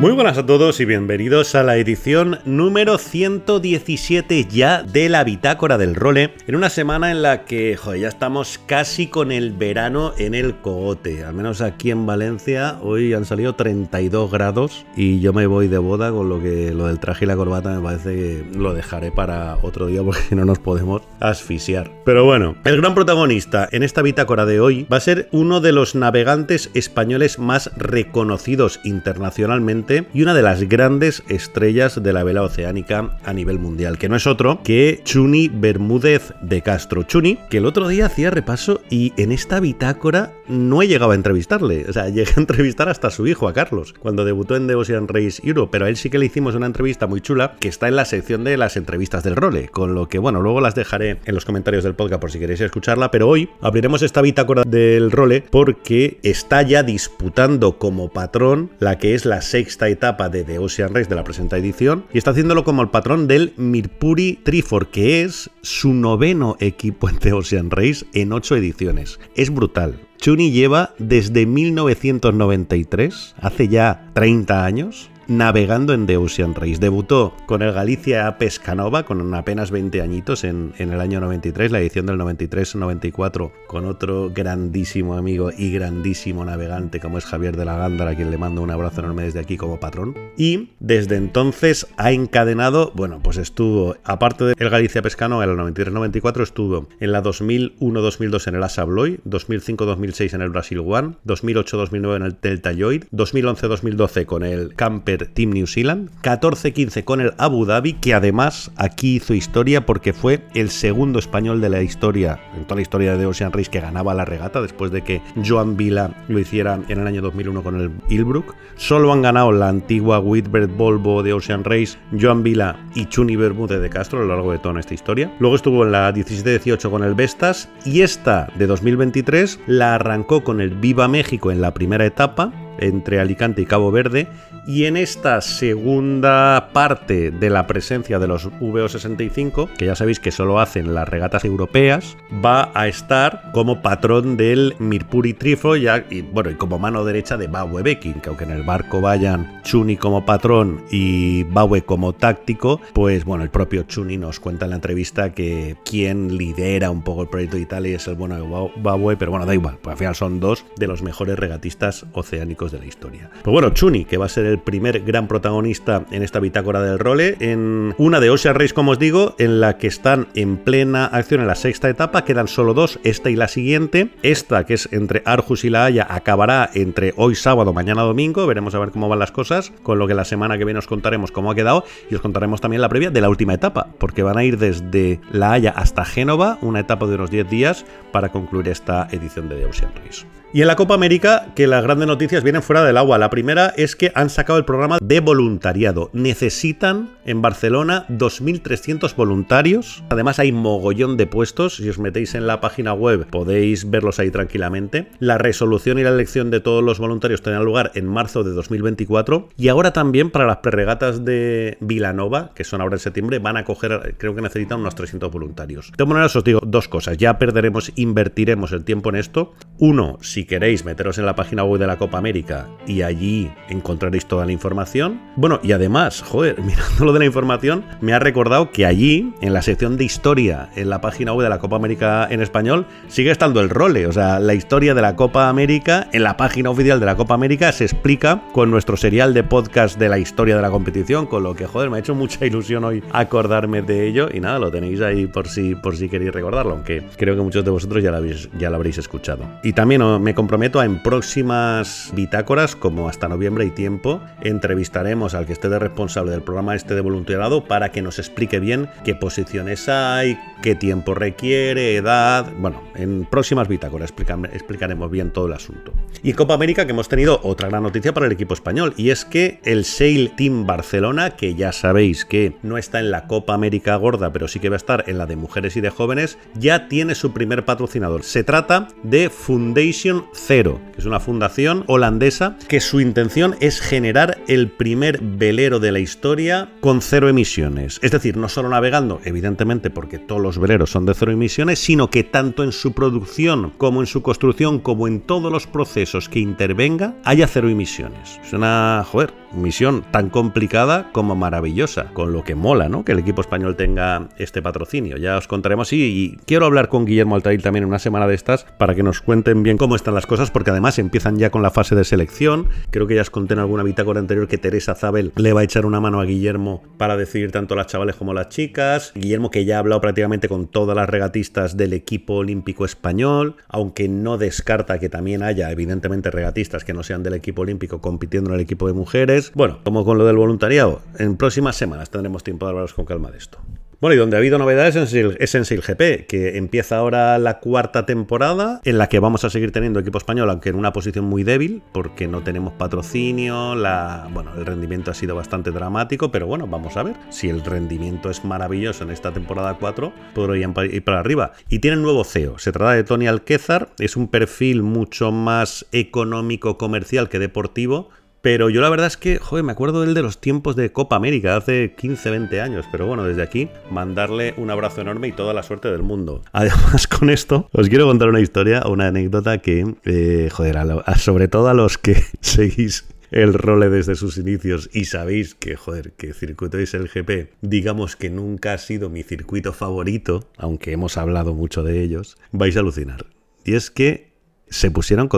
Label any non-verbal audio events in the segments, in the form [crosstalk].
Muy buenas a todos y bienvenidos a la edición número 117 ya de la Bitácora del Role, en una semana en la que joder, ya estamos casi con el verano en el cogote, al menos aquí en Valencia hoy han salido 32 grados y yo me voy de boda con lo que lo del traje y la corbata me parece que lo dejaré para otro día porque [laughs] no nos podemos asfixiar. Pero bueno, el gran protagonista en esta Bitácora de hoy va a ser uno de los navegantes españoles más reconocidos internacionalmente y una de las grandes estrellas de la vela oceánica a nivel mundial, que no es otro que Chuni Bermúdez de Castro. Chuni, que el otro día hacía repaso y en esta bitácora no he llegado a entrevistarle. O sea, [laughs] llegué a entrevistar hasta a su hijo, a Carlos, cuando debutó en The Ocean Race Europe, pero a él sí que le hicimos una entrevista muy chula que está en la sección de las entrevistas del role, con lo que, bueno, luego las dejaré en los comentarios del podcast por si queréis escucharla, pero hoy abriremos esta bitácora del role porque está ya disputando como patrón la que es la sexta etapa de The Ocean Race de la presente edición y está haciéndolo como el patrón del Mirpuri Trifor, que es su noveno equipo en The Ocean Race en ocho ediciones. Es brutal. Chuni lleva desde 1993, hace ya 30 años, navegando en The Ocean Race. Debutó con el Galicia Pescanova con apenas 20 añitos en, en el año 93, la edición del 93-94, con otro grandísimo amigo y grandísimo navegante como es Javier de la Gándara, a quien le mando un abrazo enorme desde aquí como patrón. Y desde entonces ha encadenado, bueno, pues estuvo, aparte del Galicia Pescanova, en el 93-94, estuvo en la 2001-2002 en el Asa Bloy, 2005-2006 en el Brasil One, 2008-2009 en el Delta Lloyd, 2011-2012 con el Camper Team New Zealand, 14-15 con el Abu Dhabi, que además aquí hizo historia porque fue el segundo español de la historia, en toda la historia de Ocean Race, que ganaba la regata después de que Joan Vila lo hiciera en el año 2001 con el Ilbrook. Solo han ganado la antigua Whitbread Volvo de Ocean Race, Joan Vila y Chuni Bermúdez de Castro a lo largo de toda esta historia. Luego estuvo en la 17-18 con el Vestas y esta de 2023 la arrancó con el Viva México en la primera etapa entre Alicante y Cabo Verde y en esta segunda parte de la presencia de los VO65, que ya sabéis que solo hacen las regatas europeas, va a estar como patrón del Mirpuri Trifo ya, y, bueno, y como mano derecha de Baue Bekin, que aunque en el barco vayan Chuni como patrón y Baue como táctico, pues bueno, el propio Chuni nos cuenta en la entrevista que quien lidera un poco el proyecto de Italia es el bueno de Baue, pero bueno, da igual, pues al final son dos de los mejores regatistas oceánicos de la historia. Pues bueno, Chuni, que va a ser el primer gran protagonista en esta bitácora del role, en una de Ocean Race, como os digo, en la que están en plena acción en la sexta etapa, quedan solo dos, esta y la siguiente. Esta, que es entre Arjus y La Haya, acabará entre hoy sábado, mañana domingo, veremos a ver cómo van las cosas, con lo que la semana que viene os contaremos cómo ha quedado y os contaremos también la previa de la última etapa, porque van a ir desde La Haya hasta Génova, una etapa de unos 10 días para concluir esta edición de The Ocean Race. Y en la Copa América, que las grandes noticias vienen fuera del agua. La primera es que han sacado el programa de voluntariado. Necesitan en Barcelona 2.300 voluntarios. Además hay mogollón de puestos. Si os metéis en la página web podéis verlos ahí tranquilamente. La resolución y la elección de todos los voluntarios tendrán lugar en marzo de 2024. Y ahora también para las preregatas de Vilanova, que son ahora en septiembre, van a coger, creo que necesitan unos 300 voluntarios. De todas maneras os digo dos cosas. Ya perderemos, invertiremos el tiempo en esto. Uno, si queréis meteros en la página web de la Copa América y allí encontraréis toda la información. Bueno, y además, joder, [laughs] mirando lo de la información, me ha recordado que allí, en la sección de historia, en la página web de la Copa América en español, sigue estando el role. O sea, la historia de la Copa América, en la página oficial de la Copa América, se explica con nuestro serial de podcast de la historia de la competición, con lo que, joder, me ha hecho mucha ilusión hoy acordarme de ello. Y nada, lo tenéis ahí por si, por si queréis recordarlo, aunque creo que muchos de vosotros ya lo habéis, ya lo habréis escuchado. Y también me comprometo a en próximas bitácoras, como hasta noviembre y tiempo, entrevistaremos al que esté de responsable del programa este de voluntariado para que nos explique bien qué posiciones hay, qué tiempo requiere, edad. Bueno, en próximas bitácoras explicaremos bien todo el asunto. Y Copa América que hemos tenido otra gran noticia para el equipo español y es que el Sail Team Barcelona, que ya sabéis que no está en la Copa América gorda, pero sí que va a estar en la de mujeres y de jóvenes, ya tiene su primer patrocinador. Se trata de Foundation Zero, que es una fundación holandesa que su intención es generar el primer velero de la historia con cero emisiones. Es decir, no solo navegando, evidentemente porque todos los veleros son de cero emisiones, sino que tanto en su producción como en su construcción, como en todos los procesos que intervenga, haya cero emisiones. Es una, joder, misión tan complicada como maravillosa, con lo que mola, ¿no? Que el equipo español tenga este patrocinio. Ya os contaremos y, quiero hablar con Guillermo Altair también en una semana de estas para que nos cuenten bien cómo están las cosas, porque además empiezan ya con la fase de selección. Creo que ya os conté en alguna bitácora anterior que Teresa Zabel le va a echar una mano a Guillermo para decidir tanto las chavales como las chicas. Guillermo que ya ha hablado prácticamente con todas las regatistas del equipo olímpico español, aunque no descarta que también haya evidentemente regatistas que no sean del equipo olímpico compitiendo en el equipo de mujeres. Bueno, como con lo del voluntariado, en próximas semanas tendremos tiempo de hablaros con calma de esto. Bueno, y donde ha habido novedades es en Sail GP, que empieza ahora la cuarta temporada, en la que vamos a seguir teniendo equipo español, aunque en una posición muy débil, porque no tenemos patrocinio, la, bueno, el rendimiento ha sido bastante dramático, pero bueno, vamos a ver. Si el rendimiento es maravilloso en esta temporada 4, podrían ir para arriba. Y tienen nuevo CEO, se trata de Tony Alquézar, es un perfil mucho más económico, comercial que deportivo, pero yo la verdad es que, joder, me acuerdo él de los tiempos de Copa América, hace 15, 20 años. Pero bueno, desde aquí, mandarle un abrazo enorme y toda la suerte del mundo. [laughs] Además, con esto, os quiero contar una historia, una anécdota que, eh, joder, sobre todo a los que [laughs] seguís el role desde sus inicios y sabéis que, joder, que circuito es el GP, digamos que nunca ha sido mi circuito favorito, aunque hemos hablado mucho de ellos, vais a alucinar. Y es que se pusieron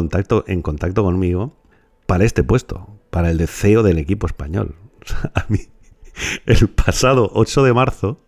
en contacto conmigo para este puesto, para el de CEO del equipo español. [laughs] a mí, el pasado 8 de marzo,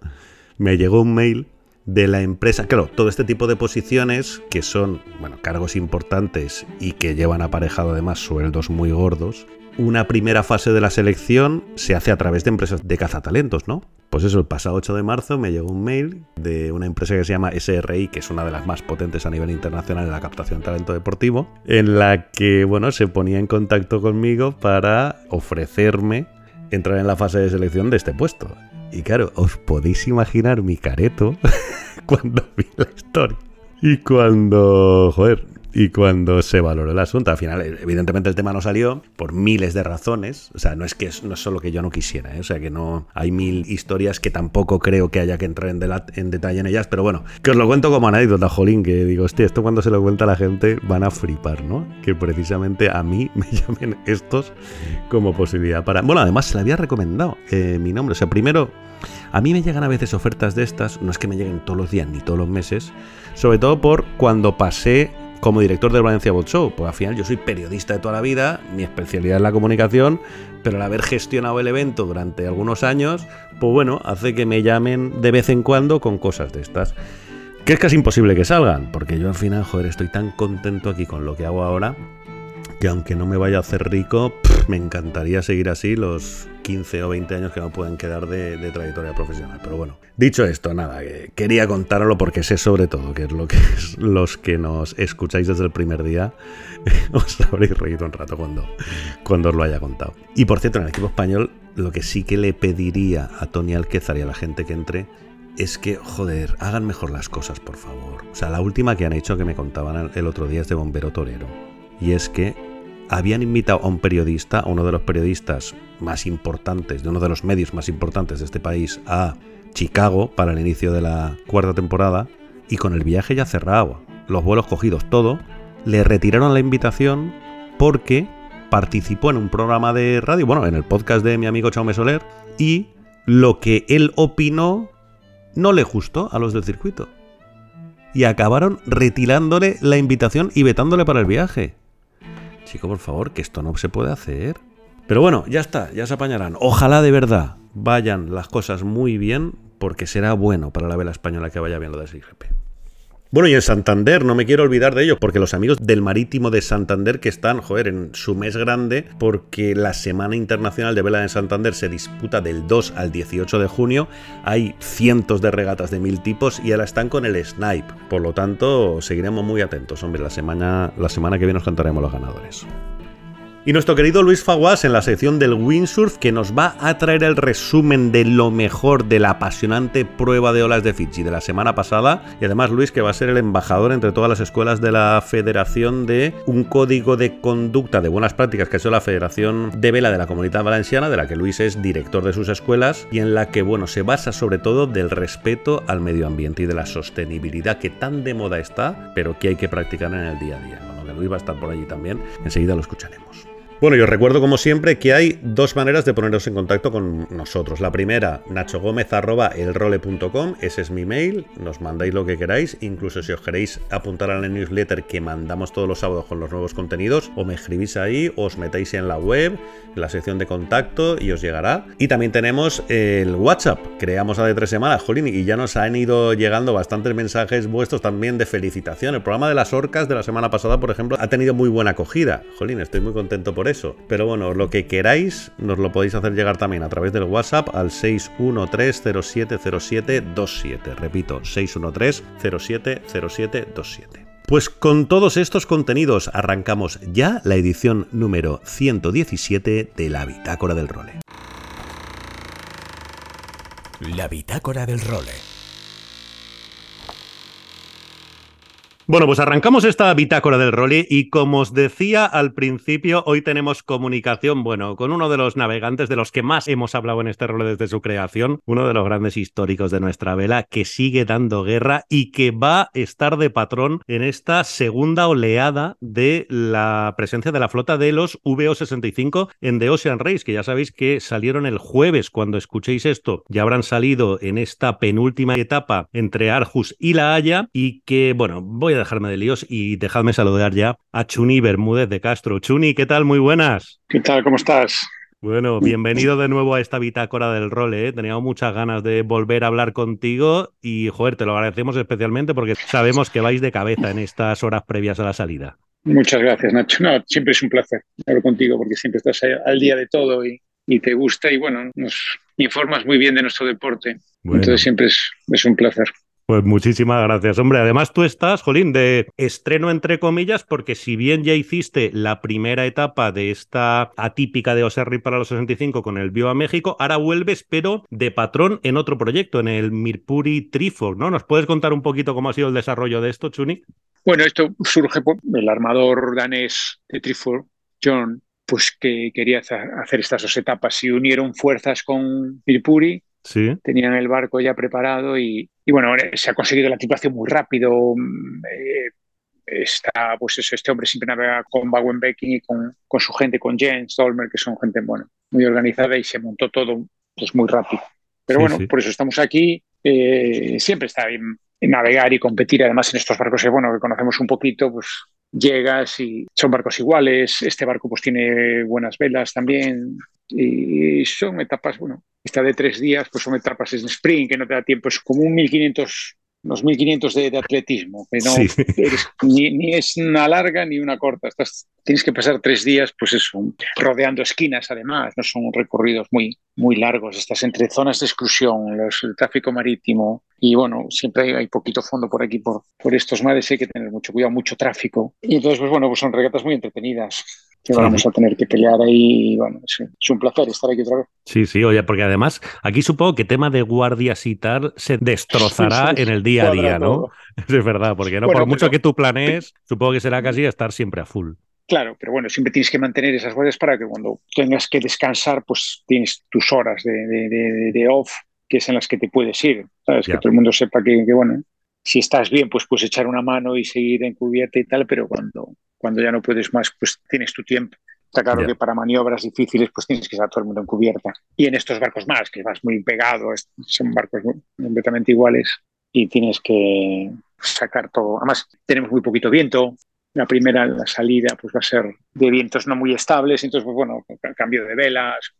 me llegó un mail de la empresa. Claro, todo este tipo de posiciones que son, bueno, cargos importantes y que llevan aparejado además sueldos muy gordos, una primera fase de la selección se hace a través de empresas de cazatalentos, ¿no? Pues eso, el pasado 8 de marzo me llegó un mail de una empresa que se llama SRI, que es una de las más potentes a nivel internacional en la captación de talento deportivo, en la que, bueno, se ponía en contacto conmigo para ofrecerme entrar en la fase de selección de este puesto. Y claro, os podéis imaginar mi careto [laughs] cuando vi la historia. Y cuando, joder, y cuando se valoró el asunto, al final, evidentemente el tema no salió por miles de razones. O sea, no es que no es solo que yo no quisiera, ¿eh? o sea, que no hay mil historias que tampoco creo que haya que entrar en, detalle en ellas, pero bueno, que os lo cuento como anécdota, Jolín, que digo, hostia, esto cuando se lo cuenta a la gente van a flipar, ¿no? Que precisamente a mí [laughs] me llamen estos como posibilidad para. Bueno, además se le había recomendado eh, mi nombre. O sea, primero, a mí me llegan a veces ofertas de estas, no es que me lleguen todos los días ni todos los meses, sobre todo por cuando pasé como director del Valencia Boat Show. Pues al final yo soy periodista de toda la vida, mi especialidad es la comunicación, pero al haber gestionado el evento durante algunos años, pues bueno, hace que me llamen de vez en cuando con cosas de estas. Que es casi imposible que salgan, porque yo al final, joder, estoy tan contento aquí con lo que hago ahora, que aunque no me vaya a hacer rico, me encantaría seguir así los 15 o 20 años que me pueden quedar de, trayectoria profesional. Pero bueno, dicho esto, nada, quería contarlo porque sé sobre todo que es lo que es, los que nos escucháis desde el primer día [laughs] os habréis reído un rato cuando, cuando os lo haya contado. Y por cierto, en el equipo español, lo que sí que le pediría a Tony Alquezar y a la gente que entre es que, joder, hagan mejor las cosas, por favor. O sea, la última que han hecho que me contaban el otro día es de Bombero Torero. Y es que habían invitado a un periodista, a uno de los periodistas más importantes, de uno de los medios más importantes de este país, a Chicago para el inicio de la cuarta temporada, y con el viaje ya cerrado, los vuelos cogidos, todo, le retiraron la invitación porque participó en un programa de radio, bueno, en el podcast de mi amigo Chaume Soler, y lo que él opinó no le gustó a los del circuito. Y acabaron retirándole la invitación y vetándole para el viaje. Chico, por favor, que esto no se puede hacer. Pero bueno, ya está, ya se apañarán. Ojalá de verdad vayan las cosas muy bien, porque será bueno para la vela española que vaya bien lo de SIGP. Bueno, y en Santander, no me quiero olvidar de ello, porque los amigos del Marítimo de Santander que están, joder, en su mes grande, porque la Semana Internacional de Vela en Santander se disputa del 2 al 18 de junio, hay cientos de regatas de mil tipos y ahora están con el Snipe. Por lo tanto, seguiremos muy atentos, hombre, la semana, la semana que viene os cantaremos los ganadores. Y nuestro querido Luis Faguas en la sección del windsurf que nos va a traer el resumen de lo mejor de la apasionante prueba de olas de Fiji de la semana pasada. Y además Luis que va a ser el embajador entre todas las escuelas de la federación de un código de conducta de buenas prácticas que es la Federación de Vela de la Comunidad Valenciana, de la que Luis es director de sus escuelas y en la que bueno se basa sobre todo del respeto al medio ambiente y de la sostenibilidad que tan de moda está, pero que hay que practicar en el día a día. Bueno, que Luis va a estar por allí también, enseguida lo escucharemos. Bueno, yo recuerdo como siempre que hay dos maneras de poneros en contacto con nosotros. La primera, nachogomez.elrole.com, ese es mi mail, nos mandáis lo que queráis, incluso si os queréis apuntar a la newsletter que mandamos todos los sábados con los nuevos contenidos, o me escribís ahí, os metéis en la web, en la sección de contacto y os llegará. Y también tenemos el WhatsApp, creamos hace tres semanas, Jolín, y ya nos han ido llegando bastantes mensajes vuestros también de felicitación. El programa de las orcas de la semana pasada, por ejemplo, ha tenido muy buena acogida. Jolín, estoy muy contento por eso. Pero bueno, lo que queráis nos lo podéis hacer llegar también a través del WhatsApp al 613070727. Repito, 613070727. Pues con todos estos contenidos arrancamos ya la edición número 117 de la Bitácora del Role. La Bitácora del Role. Bueno, pues arrancamos esta bitácora del role y como os decía al principio, hoy tenemos comunicación, bueno, con uno de los navegantes de los que más hemos hablado en este role desde su creación, uno de los grandes históricos de nuestra vela, que sigue dando guerra y que va a estar de patrón en esta segunda oleada de la presencia de la flota de los VO65 en The Ocean Race, que ya sabéis que salieron el jueves cuando escuchéis esto, ya habrán salido en esta penúltima etapa entre Arjus y La Haya y que, bueno, voy dejarme de líos y dejadme saludar ya a Chuni Bermúdez de Castro. Chuni, ¿qué tal? Muy buenas. ¿Qué tal? ¿Cómo estás? Bueno, bienvenido de nuevo a esta bitácora del role. ¿eh? Teníamos muchas ganas de volver a hablar contigo y, joder, te lo agradecemos especialmente porque sabemos que vais de cabeza en estas horas previas a la salida. Muchas gracias, Nacho. No, siempre es un placer hablar contigo porque siempre estás al día de todo y, te gusta y, bueno, nos informas muy bien de nuestro deporte. Entonces siempre es, es un placer. Pues muchísimas gracias, hombre. Además, tú estás, Jolín, de estreno entre comillas, porque si bien ya hiciste la primera etapa de esta atípica de Oserri para los 65 con el Bio a México, ahora vuelves, pero de patrón en otro proyecto, en el Mirpuri Trifor, ¿no? ¿Nos puedes contar un poquito cómo ha sido el desarrollo de esto, Chuni? Bueno, esto surge por el armador danés de Trifor, John, pues que quería hacer estas dos etapas y unieron fuerzas con Mirpuri Tenían el barco ya preparado y, bueno, se ha conseguido la tripulación muy rápido. Mm, eh, está, pues eso, este hombre siempre navega con Becking y con, con, su gente, con Jens Dolmer, que son gente bueno, muy organizada y se montó todo pues, muy rápido. Pero bueno, por eso estamos aquí. Eh, siempre está bien navegar y competir, además en estos barcos, bueno, que conocemos un poquito, pues llegas y son barcos iguales, este barco pues tiene buenas velas también y son etapas, bueno, esta de tres días pues son etapas en sprint que no te da tiempo, es como un 1500 los 1500 de, atletismo, que no ni, es una larga ni una corta. Estás, tienes que pasar tres días, pues eso, rodeando esquinas además, no son recorridos muy, muy largos. Estás entre zonas de exclusión, los, el tráfico marítimo y bueno, siempre hay, poquito fondo por aquí, por, por estos mares, hay que tener mucho cuidado, mucho tráfico. Y entonces, pues bueno, pues son regatas muy entretenidas que vamos a tener que pelear ahí. Bueno, es, un placer estar aquí otra vez. Sí, sí, oye, porque además aquí supongo que tema de guardias y tal se [laughs] destrozará en el día a día, ¿no? [laughs] Es verdad, porque no por mucho que tú planees, supongo que será casi estar siempre a full. Claro, pero bueno, siempre tienes que mantener esas guardias para que cuando tengas que descansar, pues tienes tus horas de, off, que es en las que te puedes ir. ¿Sabes? Que todo el mundo sepa que, que, bueno, si estás bien, pues puedes echar una mano y seguir en cubierta y tal, pero cuando, cuando ya no puedes más, pues tienes tu tiempo. Está claro que para maniobras difíciles, pues tienes que estar todo el mundo en cubierta. Y en estos barcos más, que vas muy pegado, son barcos completamente iguales y tienes que sacar todo. Además, tenemos muy poquito viento. La primera, la salida, pues va a ser de vientos no muy estables. Entonces, pues bueno, cambio de velas,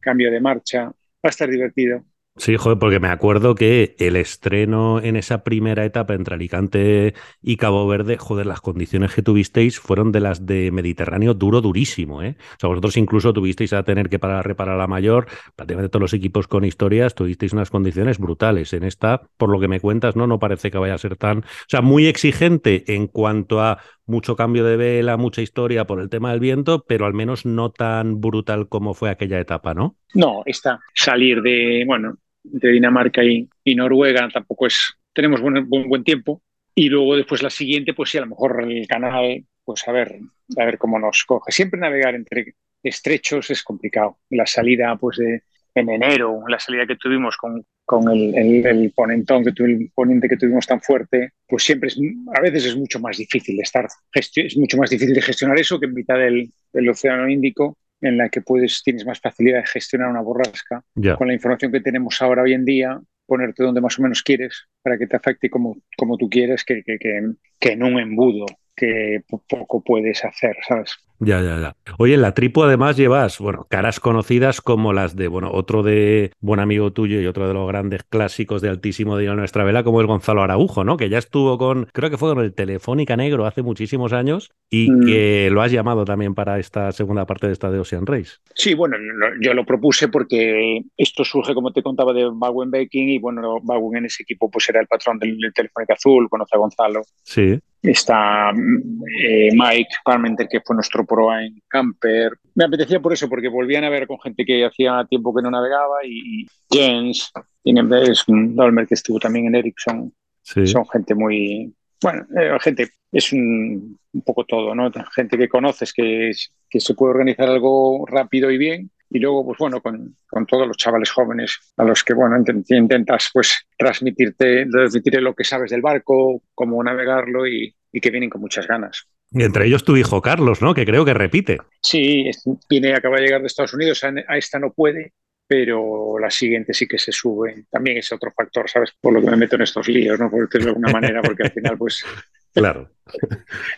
cambio de marcha. Va a estar divertido. Sí, joder, porque me acuerdo que el estreno en esa primera etapa entre Alicante y Cabo Verde, joder, las condiciones que tuvisteis fueron de las de Mediterráneo duro, durísimo, ¿eh? O sea, vosotros incluso tuvisteis a tener que parar a reparar la mayor, prácticamente todos los equipos con historias tuvisteis unas condiciones brutales. En esta, por lo que me cuentas, no, no parece que vaya a ser tan, o sea, muy exigente en cuanto a mucho cambio de vela, mucha historia por el tema del viento, pero al menos no tan brutal como fue aquella etapa, ¿no? No, esta salir de, bueno, de Dinamarca y, Noruega tampoco es, tenemos buen, buen, tiempo. Y luego después la siguiente, pues sí, a lo mejor el canal, pues a ver, a ver cómo nos coge. Siempre navegar entre estrechos es complicado. La salida, pues en enero, la salida que tuvimos con, con el, el, ponentón, que el ponente que tuvimos tan fuerte, pues siempre es, a veces es mucho más difícil estar, es mucho más difícil de gestionar eso que en mitad del Océano Índico en la que puedes, tienes más facilidad de gestionar una borrasca. Con la información que tenemos ahora hoy en día, ponerte donde más o menos quieres para que te afecte como, como tú quieres que, que, que en un embudo que poco puedes hacer, ¿sabes? Ya, ya, ya. Oye, en la tripu además llevas, bueno, caras conocidas como las de, bueno, otro de buen amigo tuyo y otro de los grandes clásicos de altísimo de nuestra vela, como el Gonzalo Araujo, ¿no? Que ya estuvo con, creo que fue con el Telefónica Negro hace muchísimos años y mm. que lo has llamado también para esta segunda parte de esta de Ocean Race. Sí, bueno, yo lo propuse porque esto surge, como te contaba, de Baldwin Baking y, bueno, Baldwin en ese equipo pues era el patrón del, del Telefónica Azul, conoce a Gonzalo. Sí. Está eh, Mike Parmenter, que fue nuestro pro en Camper. Me apetecía por eso, porque volvían a ver con gente que hacía tiempo que no navegaba y Jens, y es un Dolmer que estuvo también en Ericsson. Son gente muy, bueno, eh, gente, es un, poco todo, ¿no? Gente que conoces, que, que se puede organizar algo rápido y bien y luego, pues bueno, con, con, todos los chavales jóvenes a los que, bueno, intentas pues transmitirte, transmitir lo que sabes del barco, cómo navegarlo y, y que vienen con muchas ganas. Y entre ellos tu hijo Carlos, ¿no? Que creo que repite. Sí, viene, acaba de llegar de Estados Unidos, a, esta no puede, pero la siguiente sí que se sube. También es otro factor, ¿sabes? Por lo que me meto en estos líos, ¿no? Por decirlo de alguna manera, porque al final, pues... [laughs] Claro,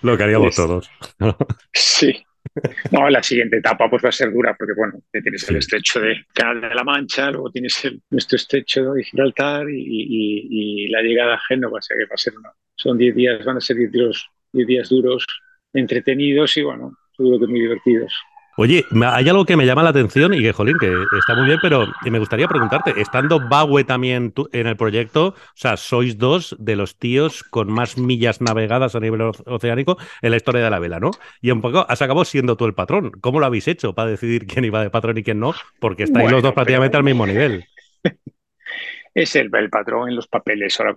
lo que haríamos todos. [laughs] sí, no, la siguiente etapa pues va a ser dura porque, bueno, tienes el estrecho de Canal de la Mancha, luego tienes el, nuestro estrecho de Gibraltar y, la llegada a Génova, o sea que va a ser una, son 10 días, van a ser 10 días, días duros, entretenidos y, bueno, seguro que muy divertidos. Oye, hay algo que me llama la atención y que, jolín, que está muy bien, pero me gustaría preguntarte, estando Baue también en el proyecto, o sea, sois dos de los tíos con más millas navegadas a nivel oceánico en la historia de la vela, ¿no? Y un poco has acabado siendo tú el patrón. ¿Cómo lo habéis hecho para decidir quién iba de patrón y quién no? Porque estáis los dos prácticamente al mismo nivel. [laughs] es el, el patrón en los papeles. Ahora,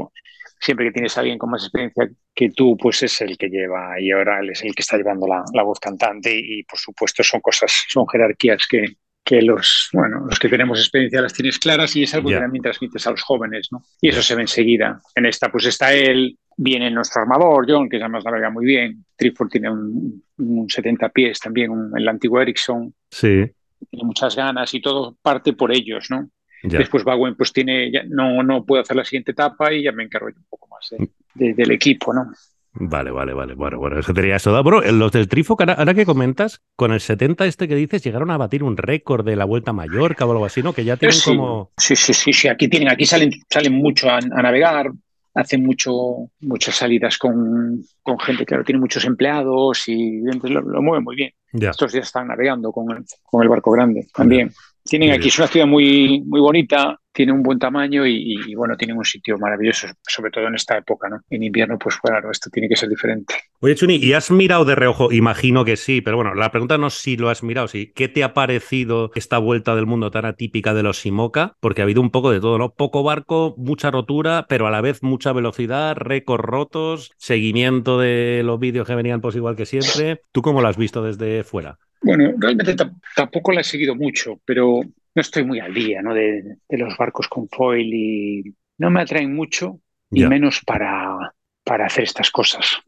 siempre que tienes a alguien con más experiencia que tú, pues es el que lleva y ahora él es el que está llevando la, voz cantante y, por supuesto son cosas, son jerarquías que, que los, bueno, los que tenemos experiencia las tienes claras y es algo que también transmites a los jóvenes, ¿no? Y eso se ve enseguida. En esta pues está él, viene nuestro armador, John, que además navega muy bien, Trifford tiene un, 70 pies también, el antiguo Ericsson. Sí. Tiene muchas ganas y todo parte por ellos, ¿no? Después Baguen pues tiene, ya no, no puede hacer la siguiente etapa y ya me encargo un poco más del equipo, ¿no? Vale, vale, vale. Bueno, bueno, eso tenía eso. Bueno, los del Trifo, ahora, que comentas, con el 70 este que dices, llegaron a batir un récord de la Vuelta a Mallorca o algo así, ¿no? Que ya tienen como... Sí, sí, sí, sí. Aquí tienen, aquí salen, salen mucho a, navegar, hacen mucho, muchas salidas con, con gente, claro, tiene muchos empleados y lo, lo mueven muy bien. Estos días están navegando con el, con el barco grande también. Tienen aquí, es una ciudad muy, muy bonita, tiene un buen tamaño y, bueno, tienen un sitio maravilloso, sobre todo en esta época, ¿no? En invierno, pues claro, esto tiene que ser diferente. Oye, Chuni, ¿y has mirado de reojo? Imagino que sí, pero bueno, la pregunta no es si lo has mirado, sí. ¿Qué te ha parecido esta vuelta del mundo tan atípica de los Simoca? Porque ha habido un poco de todo, ¿no? Poco barco, mucha rotura, pero a la vez mucha velocidad, récords rotos, seguimiento de los vídeos que venían pues igual que siempre. ¿Tú cómo lo has visto desde fuera? Bueno, realmente tampoco la he seguido mucho, pero no estoy muy al día ¿no? de, los barcos con foil y no me atraen mucho, y menos para, para hacer estas cosas.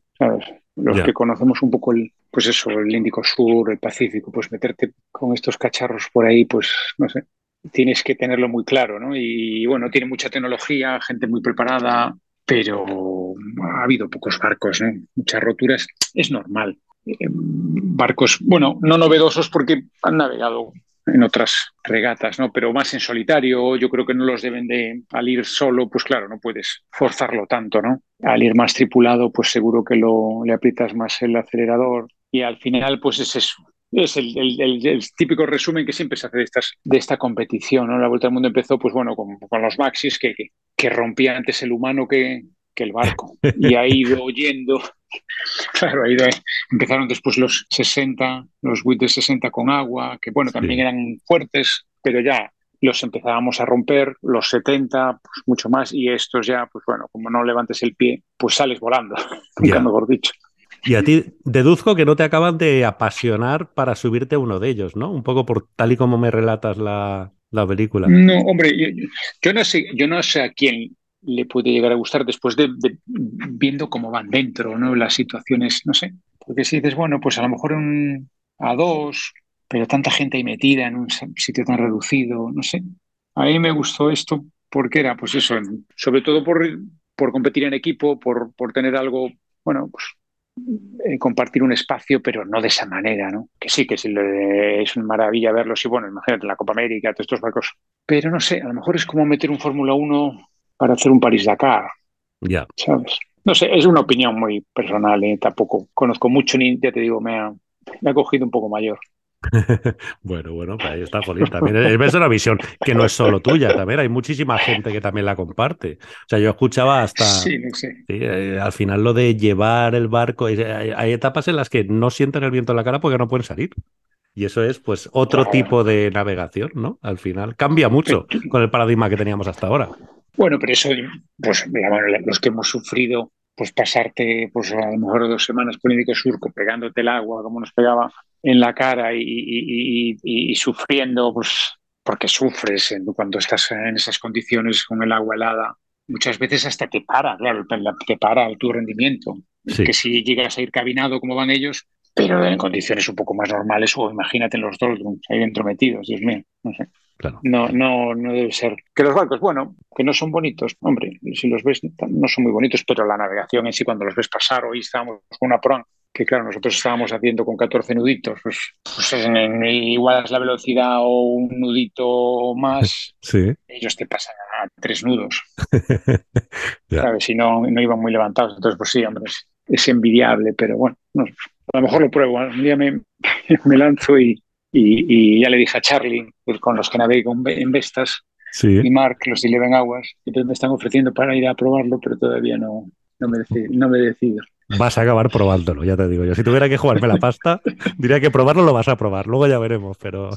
Los que conocemos un poco el, pues eso, el Índico Sur, el Pacífico, pues meterte con estos cacharros por ahí, pues no sé, tienes que tenerlo muy claro, ¿no? Y bueno, tiene mucha tecnología, gente muy preparada, pero ha habido pocos barcos, ¿no? Muchas roturas, es normal. Eh, barcos, bueno, no novedosos porque han navegado en otras regatas, ¿no? Pero más en solitario, yo creo que no los deben de, al ir solo, pues claro, no puedes forzarlo tanto, ¿no? Al ir más tripulado, pues seguro que le aprietas más el acelerador y al final, pues es eso. Es el, típico resumen que siempre se hace de, estas, de esta competición, ¿no? La Vuelta al Mundo empezó, pues bueno, con, con los maxis que, que, que rompía antes el humano que, que el barco. Y ha ido oyendo, [laughs] claro, ha ido, empezaron después los 60, los WIT de 60 con agua, que bueno, también eran fuertes, pero ya los empezábamos a romper, los 70, pues mucho más, y estos ya, pues bueno, como no levantes el pie, pues sales volando, [laughs] nunca mejor dicho. Y a ti deduzco que no te acaban de apasionar para subirte a uno de ellos, ¿no? Un poco por tal y como me relatas la, la película. No, hombre, yo, no sé, yo no sé a quién le puede llegar a gustar después de, viendo cómo van dentro, ¿no? Las situaciones, no sé. Porque si dices, bueno, pues a lo mejor un, a dos, pero tanta gente ahí metida en un sitio tan reducido, no sé. A mí me gustó esto porque era, pues eso, sobre todo por, por competir en equipo, por, por tener algo, bueno, pues eh, compartir un espacio, pero no de esa manera, ¿no? Que sí, que sí, es una maravilla verlos y bueno, imagínate la Copa América, todos estos barcos. Pero no sé, a lo mejor es como meter un Fórmula 1 para hacer un París-Dakar. Ya. ¿Sabes? No sé, es una opinión muy personal, ¿eh? tampoco conozco mucho, ni ya te digo, me ha, me ha cogido un poco mayor. [laughs] bueno, bueno, pues ahí está, Jolín. También es una visión que no es solo tuya, también hay muchísima gente que también la comparte. O sea, yo escuchaba hasta. Sí, sí. Eh, al final lo de llevar el barco. Hay, hay, etapas en las que no sienten el viento en la cara porque no pueden salir. Y eso es, pues, otro tipo de navegación, ¿no? Al final cambia mucho con el paradigma que teníamos hasta ahora. Bueno, pero eso, pues los que hemos sufrido, pues pasarte, pues a lo mejor dos semanas el surco, pegándote el agua, como nos pegaba en la cara y, sufriendo, pues porque sufres cuando estás en esas condiciones con el agua helada. Muchas veces hasta te para, claro, te para tu rendimiento. Que si llegas a ir cabinado como van ellos, pero en condiciones un poco más normales, o imagínate los doldrums ahí dentro metidos, Dios mío, no sé. No, no, no debe ser. Que los barcos, bueno, que no son bonitos, hombre, si los ves, no son muy bonitos, pero la navegación en sí, cuando los ves pasar, hoy estábamos con una pron, que claro, nosotros estábamos haciendo con 14 nuditos, pues, pues en, igual es la velocidad o un nudito más, [laughs] sí. ellos te pasan a tres nudos. [laughs] ¿Sabes? Si no, no iban muy levantados. Entonces, pues sí, hombre, es, envidiable, pero bueno, a lo mejor lo pruebo. Un día me, [laughs] me lanzo y, y, ya le dije a Charlie, con los que navego en Vestas, y Mark, los Eleven Aguas, que me están ofreciendo para ir a probarlo, pero todavía no, no, me, decido, no me decido. Vas a acabar probándolo, ya te digo yo. Si tuviera que jugarme la pasta, diría que probarlo lo vas a probar. Luego ya veremos, pero.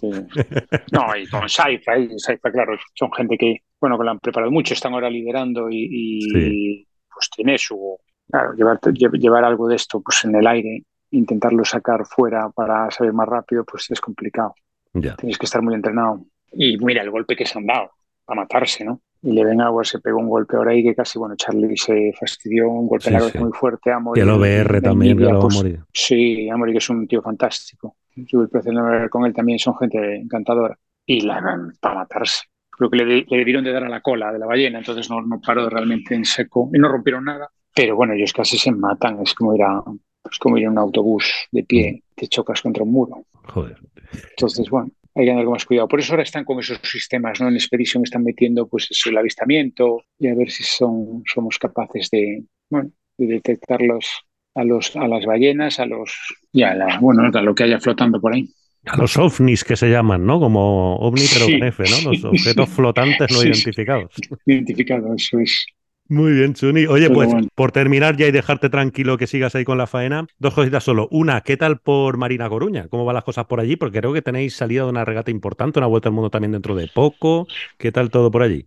No, y con Saifa, Saifa, claro, son gente que, bueno, que lo han preparado mucho, están ahora liderando y, pues tiene su. Claro, llevar, llevar algo de esto pues en el aire intentarlo sacar fuera para salir más rápido, pues es complicado. Tienes que estar muy entrenado. Y mira el golpe que se han dado, a matarse, ¿no? Y le ven agua, se pegó un golpe ahora ahí que casi, bueno, Charlie se fastidió, un golpe en la cabeza muy fuerte. a y el OBR también, lo pues, morir. Sí, Amori, que es un tío fantástico. Tuve el placer de hablar con él también, son gente encantadora. Y la para matarse. Creo que le, le, dieron de dar a la cola de la ballena, entonces no, no paró realmente en seco y no rompieron nada. Pero bueno, ellos casi se matan, es como ir a, es como ir en un autobús de pie, te chocas contra un muro. Joder. Entonces, bueno, hay que andar con más cuidado. Por eso ahora están con esos sistemas, ¿no? En Expedition están metiendo pues el avistamiento y a ver si son, somos capaces de, bueno, de detectarlos a los a las ballenas, a los y a la, bueno, a lo que haya flotando por ahí. A los ovnis que se llaman, ¿no? Como ovni pero con F, ¿no? Los [laughs] objetos flotantes no identificados. Identificados, eso es. Muy bien, Chuni. Oye, pues por terminar ya y dejarte tranquilo que sigas ahí con la faena, dos cositas solo. Una, ¿qué tal por Marina Coruña? ¿Cómo van las cosas por allí? Porque creo que tenéis salida de una regata importante, una vuelta al mundo también dentro de poco. ¿Qué tal todo por allí?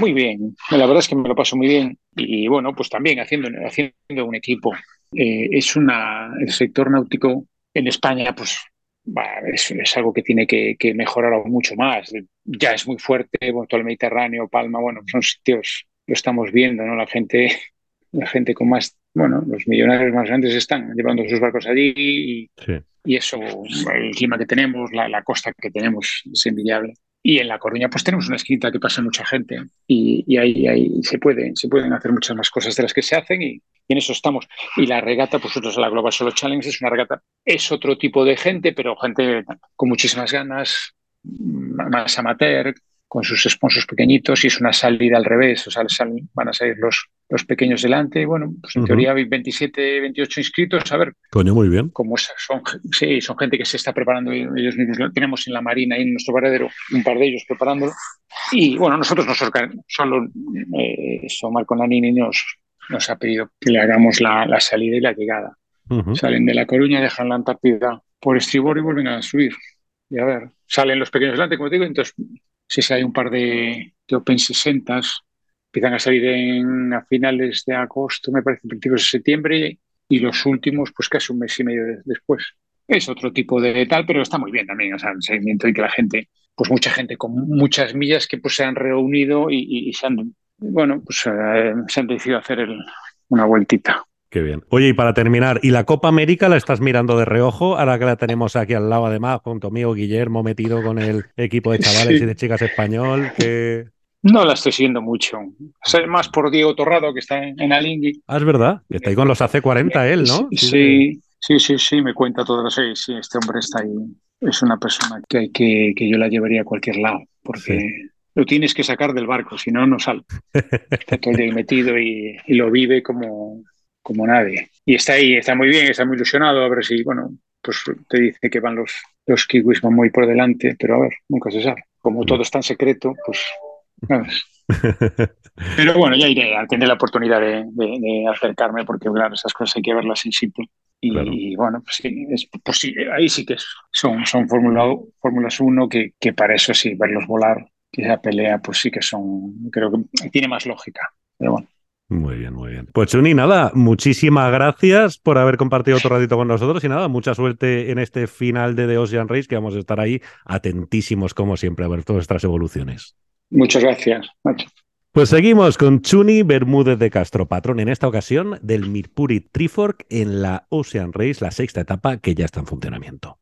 muy bien. La verdad es que me lo paso muy bien. Y bueno, pues también haciendo, haciendo un equipo. Eh, es una, el sector náutico en España, pues es, algo que tiene que, mejorar mucho más. Ya es muy fuerte, todo el Mediterráneo, Palma, bueno, son sitios lo estamos viendo, ¿no? La gente, la gente con más, bueno, los millonarios más grandes están llevando sus barcos allí y, y eso, el clima que tenemos, la, costa que tenemos es envidiable. Y en La Coruña pues tenemos una esquina que pasa mucha gente y, y ahí, ahí se, puede, se pueden hacer muchas más cosas de las que se hacen y, en eso estamos. Y la regata, pues nosotros la Global Solo Challenge es una regata, es otro tipo de gente, pero gente con muchísimas ganas, más amateur, con sus sponsors pequeñitos y es una salida al revés, o sea, van a salir los, los pequeños delante bueno, pues en teoría hay 27, 28 inscritos, a ver. Coño, muy bien. Como son, sí, son gente que se está preparando ellos mismos, tenemos en la Marina y en nuestro paradero un par de ellos preparándolo y bueno, nosotros nos solo eh, eso, Marco Nanini nos, nos ha pedido que le hagamos la, la salida y la llegada. Salen de La Coruña, dejan la Antártida por estribor y vuelven a subir. Y a ver, salen los pequeños delante, como te digo, entonces si hay un par de, Open 60 empiezan a salir en, a finales de agosto, me parece, principios de septiembre, y los últimos, pues casi un mes y medio después. Es otro tipo de tal, pero está muy bien también, o sea, el seguimiento y que la gente, pues mucha gente con muchas millas que pues se han reunido y, se han, bueno, pues eh, se han decidido hacer una vueltita. Qué bien. Oye, y para terminar, ¿y la Copa América la estás mirando de reojo? Ahora que la tenemos aquí al lado, además, junto mío, Guillermo, metido con el equipo de chavales y de chicas español, que... No la estoy siguiendo mucho. más por Diego Torrado, que está en, Alingui. Ah, es verdad. Está ahí con los AC40 él, ¿no? Sí, sí, sí, sí, me cuenta todo. Sí, sí, este hombre está ahí. Es una persona que, hay que, que yo la llevaría a cualquier lado, porque lo tienes que sacar del barco, si no, no sale. [laughs] Está todo el día metido y lo vive como, como nadie. Y está ahí, está muy bien, está muy ilusionado, a ver si, bueno, pues te dice que van los, los kiwis van muy por delante, pero a ver, nunca se sabe. Como todo es tan secreto, pues... [laughs] Pero bueno, ya iré a tener la oportunidad de, acercarme, porque claro, esas cosas hay que verlas en sitio. Y, bueno, pues sí, es, pues sí, ahí sí que son, son Fórmulas 1 que, que para eso sí, verlos volar, que esa pelea, pues sí que son, creo que tiene más lógica. Pero bueno. Muy bien, muy bien. Pues Chuni, nada, muchísimas gracias por haber compartido otro ratito con nosotros y nada, mucha suerte en este final de The Ocean Race, que vamos a estar ahí atentísimos como siempre a ver todas estas evoluciones. Muchas gracias. Pues seguimos con Chuni Bermúdez de Castro, patrón en esta ocasión del Mirpuri Trifork en la Ocean Race, la sexta etapa que ya está en funcionamiento.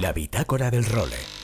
La bitácora del role.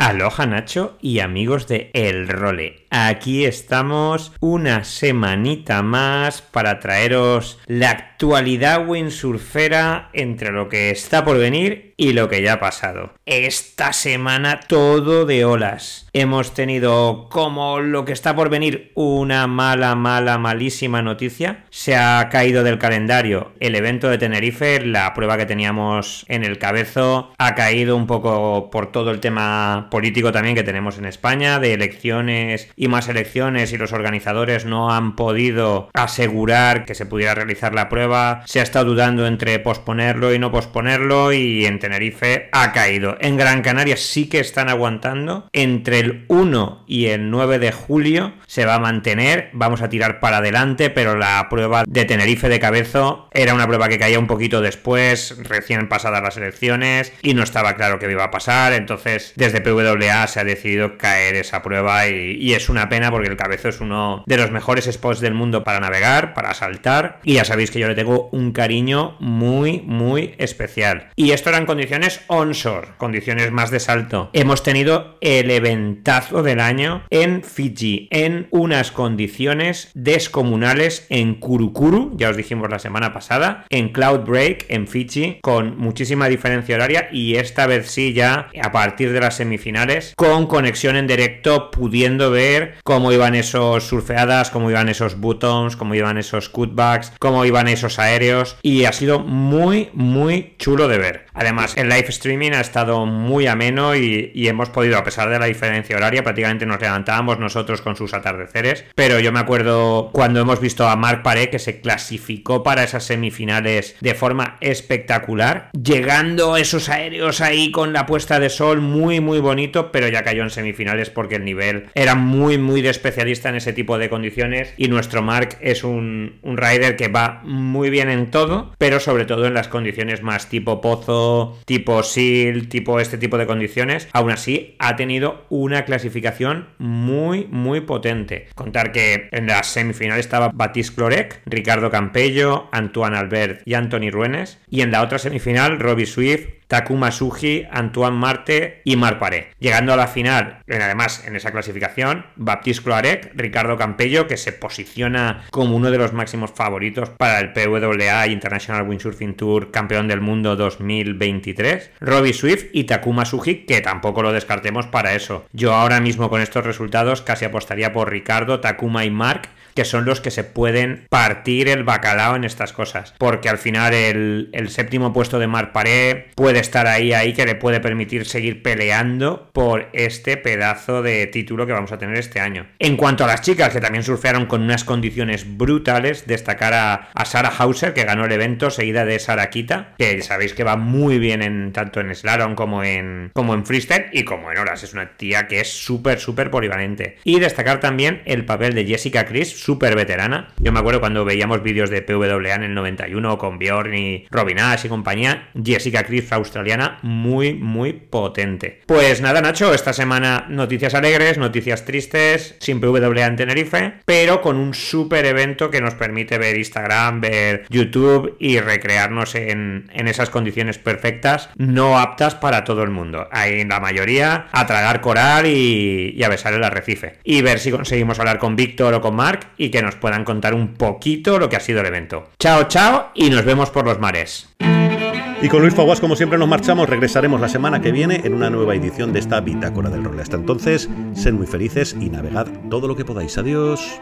Aloha Nacho y amigos de El Role. Aquí estamos una semanita más para traeros la actualidad windsurfera entre lo que está por venir y lo que ya ha pasado. Esta semana todo de olas. Hemos tenido como lo que está por venir una mala, mala, malísima noticia. Se ha caído del calendario el evento de Tenerife, la prueba que teníamos en el cabezo, ha caído un poco por todo el tema político también que tenemos en España, de elecciones y más elecciones y los organizadores no han podido asegurar que se pudiera realizar la prueba. Se ha estado dudando entre posponerlo y no posponerlo y en Tenerife ha caído. En Gran Canaria sí que están aguantando. Entre el 1 y el 9 de julio se va a mantener. Vamos a tirar para adelante, pero la prueba de Tenerife de Cabezo era una prueba que caía un poquito después, recién pasadas las elecciones y no estaba claro qué iba a pasar. Entonces, desde PWA se ha decidido caer esa prueba y, es una pena porque el Cabezo es uno de los mejores spots del mundo para navegar, para saltar y ya sabéis que yo le tengo un cariño muy, muy especial. Y esto eran condiciones onshore, condiciones más de salto. Hemos tenido el eventazo del año en Fiji, en unas condiciones descomunales en Kurukuru, ya os dijimos la semana pasada, en Cloud Break en Fiji, con muchísima diferencia horaria y esta vez sí ya a partir de las semifinales con conexión en directo pudiendo ver cómo iban esos surfeadas, cómo iban esos buttons, cómo iban esos cutbacks, cómo iban esos aéreos y ha sido muy muy chulo de ver. Además el live streaming ha estado muy ameno y, hemos podido a pesar de la diferencia horaria prácticamente nos levantábamos nosotros con sus atardeceres, pero yo me acuerdo cuando hemos visto a Marc Paré que se clasificó para esas semifinales de forma espectacular, llegando esos aéreos ahí con la puesta de sol muy muy bonito, pero ya cayó en semifinales porque el nivel era muy muy de especialista en ese tipo de condiciones y nuestro Mark es un rider que va muy bien en todo, pero sobre todo en las condiciones más tipo pozo, tipo seal, tipo este tipo de condiciones, aún así ha tenido una clasificación muy muy potente. Contar que en la semifinal estaba Batiste Clorec, Ricardo Campello, Antoine Albert y Anthony Ruenes y en la otra semifinal Robbie Swift Takuma Suji, Antoine Marte y Mar Paré. Llegando a la final, además en esa clasificación, Baptiste Cloarec, Ricardo Campello, que se posiciona como uno de los máximos favoritos para el PWA International Windsurfing Tour Campeón del Mundo 2023, Robbie Swift y Takuma Suji, que tampoco lo descartemos para eso. Yo ahora mismo con estos resultados casi apostaría por Ricardo, Takuma y Mark que son los que se pueden partir el bacalao en estas cosas. Porque al final el, séptimo puesto de Mar Paré puede estar ahí, ahí, que le puede permitir seguir peleando por este pedazo de título que vamos a tener este año. En cuanto a las chicas, que también surfearon con unas condiciones brutales, destacar a, a Sarah Hauser, que ganó el evento, seguida de Sara Kita, que sabéis que va muy bien en tanto en slalom como en, como en freestyle y como en horas. Es una tía que es súper, súper polivalente. Y destacar también el papel de Jessica Chris, súper veterana. Yo me acuerdo cuando veíamos vídeos de PWA en el 91 con Bjorn y Robin Ash y compañía. Jessica Chris australiana, muy, muy potente. Pues nada, Nacho, esta semana noticias alegres, noticias tristes, sin PWA en Tenerife, pero con un súper evento que nos permite ver Instagram, ver YouTube y recrearnos en, esas condiciones perfectas, no aptas para todo el mundo. Hay la mayoría a tragar coral y, y a besar el arrecife. Y ver si conseguimos hablar con Víctor o con Mark y que nos puedan contar un poquito lo que ha sido el evento. Chao, chao y nos vemos por los mares. Y con Luis Faguas, como siempre, nos marchamos. Regresaremos la semana que viene en una nueva edición de esta Bitácora del Rol. Hasta entonces, sed muy felices y navegad todo lo que podáis. Adiós.